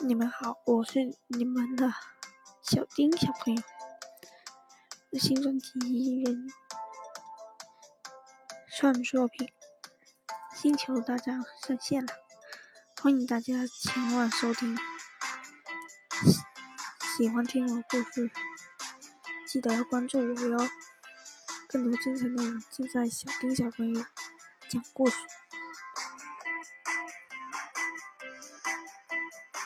你们好，我是你们的小丁小朋友。新专辑《人创作品星球大战》上线了，欢迎大家前往收听。喜欢听我故事，记得要关注我哟。更多精彩内容尽在小丁小朋友讲故事。